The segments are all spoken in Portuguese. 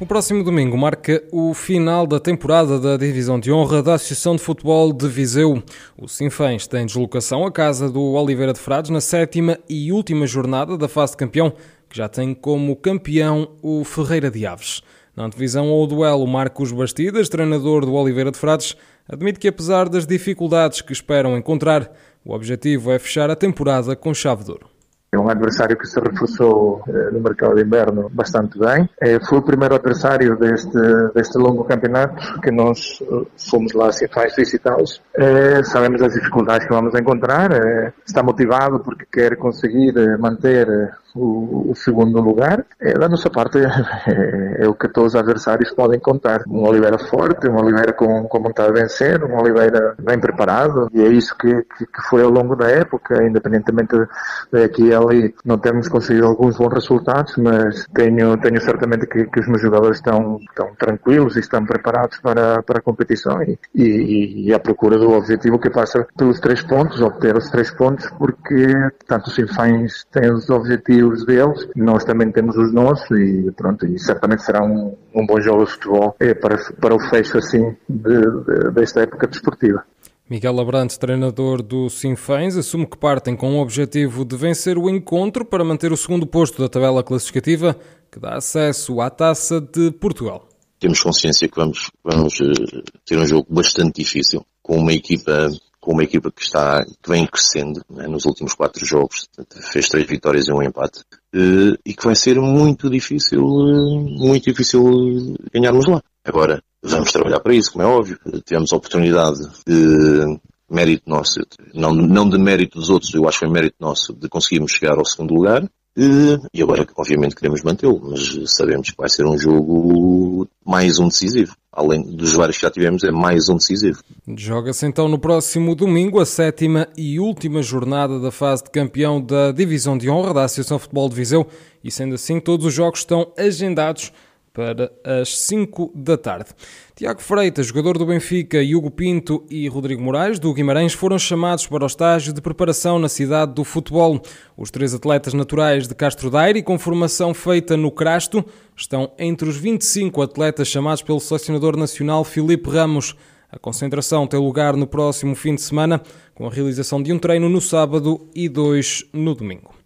O próximo domingo marca o final da temporada da Divisão de Honra da Associação de Futebol de Viseu. O Sinfãs tem deslocação à casa do Oliveira de Frades na sétima e última jornada da fase de campeão, que já tem como campeão o Ferreira de Aves. Na antevisão ao duelo, Marcos Bastidas, treinador do Oliveira de Frades, admite que apesar das dificuldades que esperam encontrar, o objetivo é fechar a temporada com chave de ouro. É um adversário que se reforçou eh, no mercado de inverno bastante bem. Eh, foi o primeiro adversário deste, deste longo campeonato que nós eh, fomos lá se faz visitá-los. Sabemos as dificuldades que vamos encontrar. Está motivado porque quer conseguir manter o, o segundo lugar. Da nossa parte, é, o que todos os adversários podem contar. Um Oliveira forte, um Oliveira com, com vontade de vencer, um Oliveira bem preparado, e é isso que, que, que foi ao longo da época, independentemente de e ali não termos conseguido alguns bons resultados, mas tenho, tenho certamente que, que os meus jogadores estão, estão tranquilos e estão preparados para, para a competição e, e, e à procura do objetivo que passa pelos três pontos, obter os três pontos, porque tanto os Sinfãs têm os objetivos os deles, nós também temos os nossos e pronto, e certamente será um, um bom jogo de futebol é, para, para o fecho assim de, de, desta época desportiva. Miguel Abrantes, treinador do Sinfãs, assume que partem com o objetivo de vencer o encontro para manter o segundo posto da tabela classificativa, que dá acesso à Taça de Portugal. Temos consciência que vamos, vamos eh, ter um jogo bastante difícil, com uma equipa com uma equipa que está, que vem crescendo né, nos últimos quatro jogos, fez três vitórias e um empate, eh, e que vai ser muito difícil, eh, muito difícil ganharmos lá. Agora, vamos trabalhar para isso, como é óbvio. Tivemos a oportunidade de mérito nosso, não, não de mérito dos outros, eu acho que foi mérito nosso de conseguirmos chegar ao segundo lugar, e agora, obviamente, queremos mantê-lo, mas sabemos que vai ser um jogo mais um decisivo. Além dos vários que já tivemos, é mais um decisivo. Joga-se então no próximo domingo a sétima e última jornada da fase de campeão da Divisão de Honra da Associação Futebol de Viseu e, sendo assim, todos os jogos estão agendados para as 5 da tarde. Tiago Freitas, jogador do Benfica, Hugo Pinto e Rodrigo Moraes, do Guimarães, foram chamados para o estágio de preparação na cidade do futebol. Os três atletas naturais de Castro Daire, com formação feita no Crasto, estão entre os 25 atletas chamados pelo selecionador nacional Filipe Ramos. A concentração tem lugar no próximo fim de semana, com a realização de um treino no sábado e dois no domingo.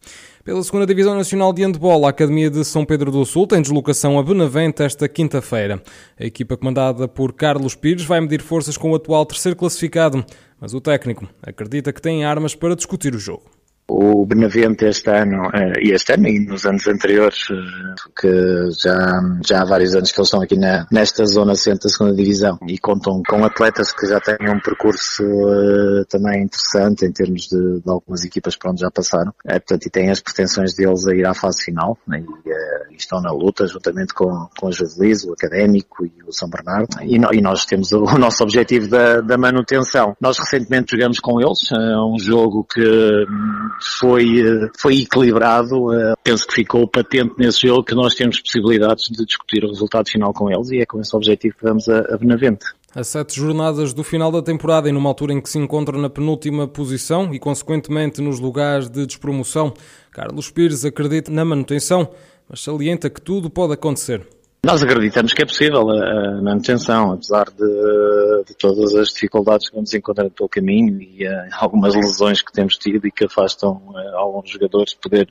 Pela segunda Divisão Nacional de Handball, a Academia de São Pedro do Sul tem deslocação a Benavente esta quinta-feira. A equipa comandada por Carlos Pires vai medir forças com o atual terceiro classificado, mas o técnico acredita que tem armas para discutir o jogo o Benavente este ano, eh, e este ano e nos anos anteriores, eh, que já, já há vários anos que eles estão aqui na, nesta zona centro da segunda divisão e contam com atletas que já têm um percurso uh, também interessante em termos de, de, algumas equipas para onde já passaram. É, portanto, e têm as pretensões deles a ir à fase final né, e, uh, estão na luta juntamente com, com a Juvelis, o Académico e o São Bernardo. E, no, e nós temos o, o, nosso objetivo da, da manutenção. Nós recentemente jogamos com eles, é um jogo que hum, foi, eh, foi equilibrado. Eh, penso que ficou patente nesse jogo que nós temos possibilidades de discutir o resultado final com eles e é com esse objetivo que vamos a, a Benavente. A sete jornadas do final da temporada e numa altura em que se encontra na penúltima posição e, consequentemente, nos lugares de despromoção, Carlos Pires acredita na manutenção, mas salienta que tudo pode acontecer. Nós acreditamos que é possível a, manutenção, apesar de, de, todas as dificuldades que vamos encontrar pelo caminho e uh, algumas lesões que temos tido e que afastam alguns jogadores de poder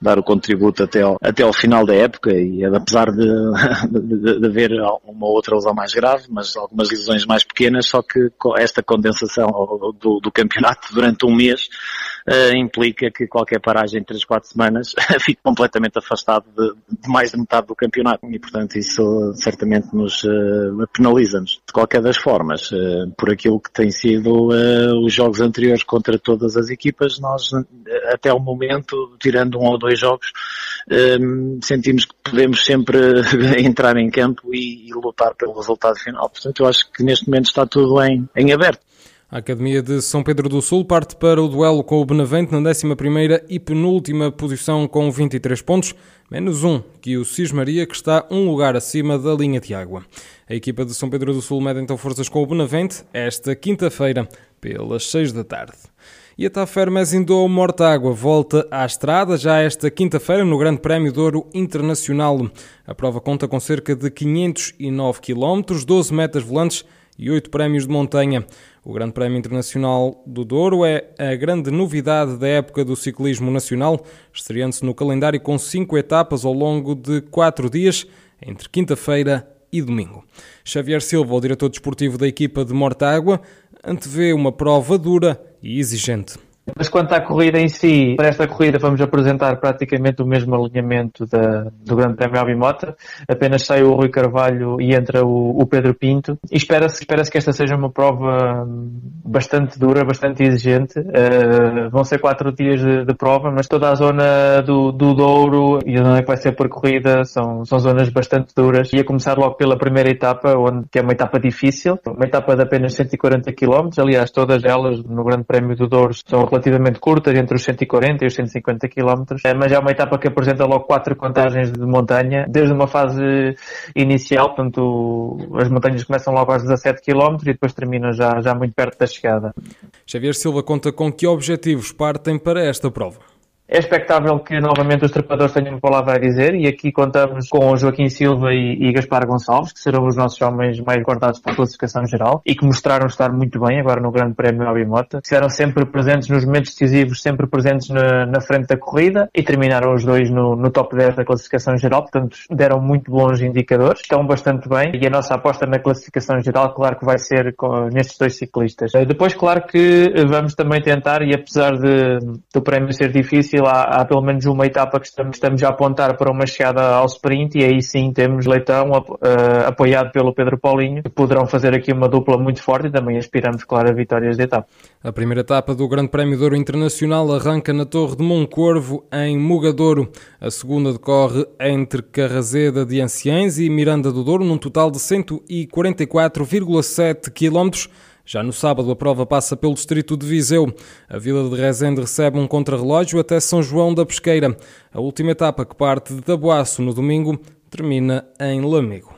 dar o contributo até ao, até ao final da época e apesar de, de, de, haver uma outra lesão mais grave, mas algumas lesões mais pequenas, só que esta condensação do, do campeonato durante um mês uh, implica que qualquer paragem em 3, 4 semanas fique completamente afastado de, de, mais de metade do campeonato e portanto isso certamente nos uh, penaliza-nos. De qualquer das formas, uh, por aquilo que tem sido os jogos anteriores contra todas as equipas, nós até o momento, tirando um ou dois jogos, sentimos que podemos sempre entrar em campo e, e lutar pelo resultado final. Portanto, eu acho que neste momento está tudo em, em aberto. A Academia de São Pedro do Sul parte para o duelo com o Benavente na 11ª e penúltima posição com 23 pontos, menos um que o Cismaria, que está um lugar acima da linha de água. A equipa de São Pedro do Sul mede então forças com o Benavente esta quinta-feira, pelas 6 da tarde. E a Tafermes Indou Mortágua volta à estrada já esta quinta-feira no Grande Prémio Douro Internacional. A prova conta com cerca de 509 km, 12 metas volantes e oito prémios de montanha. O Grande Prémio Internacional do Douro é a grande novidade da época do ciclismo nacional, estreando-se no calendário com cinco etapas ao longo de quatro dias, entre quinta-feira e domingo. Xavier Silva, o diretor desportivo da equipa de Mortágua, antevê uma prova dura e exigente. Mas quanto à corrida em si, para esta corrida vamos apresentar praticamente o mesmo alinhamento da, do Grande Prémio Albimota. Apenas sai o Rui Carvalho e entra o, o Pedro Pinto. E espera-se espera que esta seja uma prova bastante dura, bastante exigente. Uh, vão ser quatro dias de, de, prova, mas toda a zona do, do Douro e a zona que vai ser percorrida são, são zonas bastante duras. E a começar logo pela primeira etapa, onde, que é uma etapa difícil, uma etapa de apenas 140 km. Aliás, todas elas no Grande Prémio do Douro são relativamente curtas, entre os 140 e os 150 km, eh, mas é uma etapa que apresenta logo quatro contagens de montanha, desde uma fase inicial, portanto as montanhas começam logo aos 17 km e depois terminam já, já muito perto da chegada. Xavier Silva conta com que objetivos partem para esta prova? É expectável que novamente os trepadores tenham uma palavra a dizer e aqui contamos com Joaquim Silva e, e Gaspar Gonçalves, que serão os nossos homens mais guardados para a classificação geral e que mostraram estar muito bem agora no Grande Prémio Albimota, que eram sempre presentes nos momentos decisivos, sempre presentes na, na frente da corrida e terminaram os dois no, no, top 10 da classificação geral, portanto deram muito bons indicadores, estão bastante bem e a nossa aposta na classificação geral, claro que vai ser com, nestes dois ciclistas. Depois, claro que vamos também tentar e apesar de, do prémio ser difícil, há, há, pelo menos uma etapa que estamos, estamos a apontar para uma chegada ao sprint e aí sim temos Leitão uh, apoiado pelo Pedro Paulinho, que poderão fazer aqui uma dupla muito forte e também aspiramos, claro, a vitórias de etapa. A primeira etapa do Grande Prémio Douro Internacional arranca na Torre de Moncorvo, em Mugadouro. A segunda decorre entre Carrazeda de Anciães e Miranda do Douro, num total de 144,7 quilómetros. Já no sábado, a prova passa pelo distrito de Viseu. A vila de Rezende recebe um contrarrelógio até São João da Pesqueira. A última etapa, que parte de Taboaço no domingo, termina em Lamego.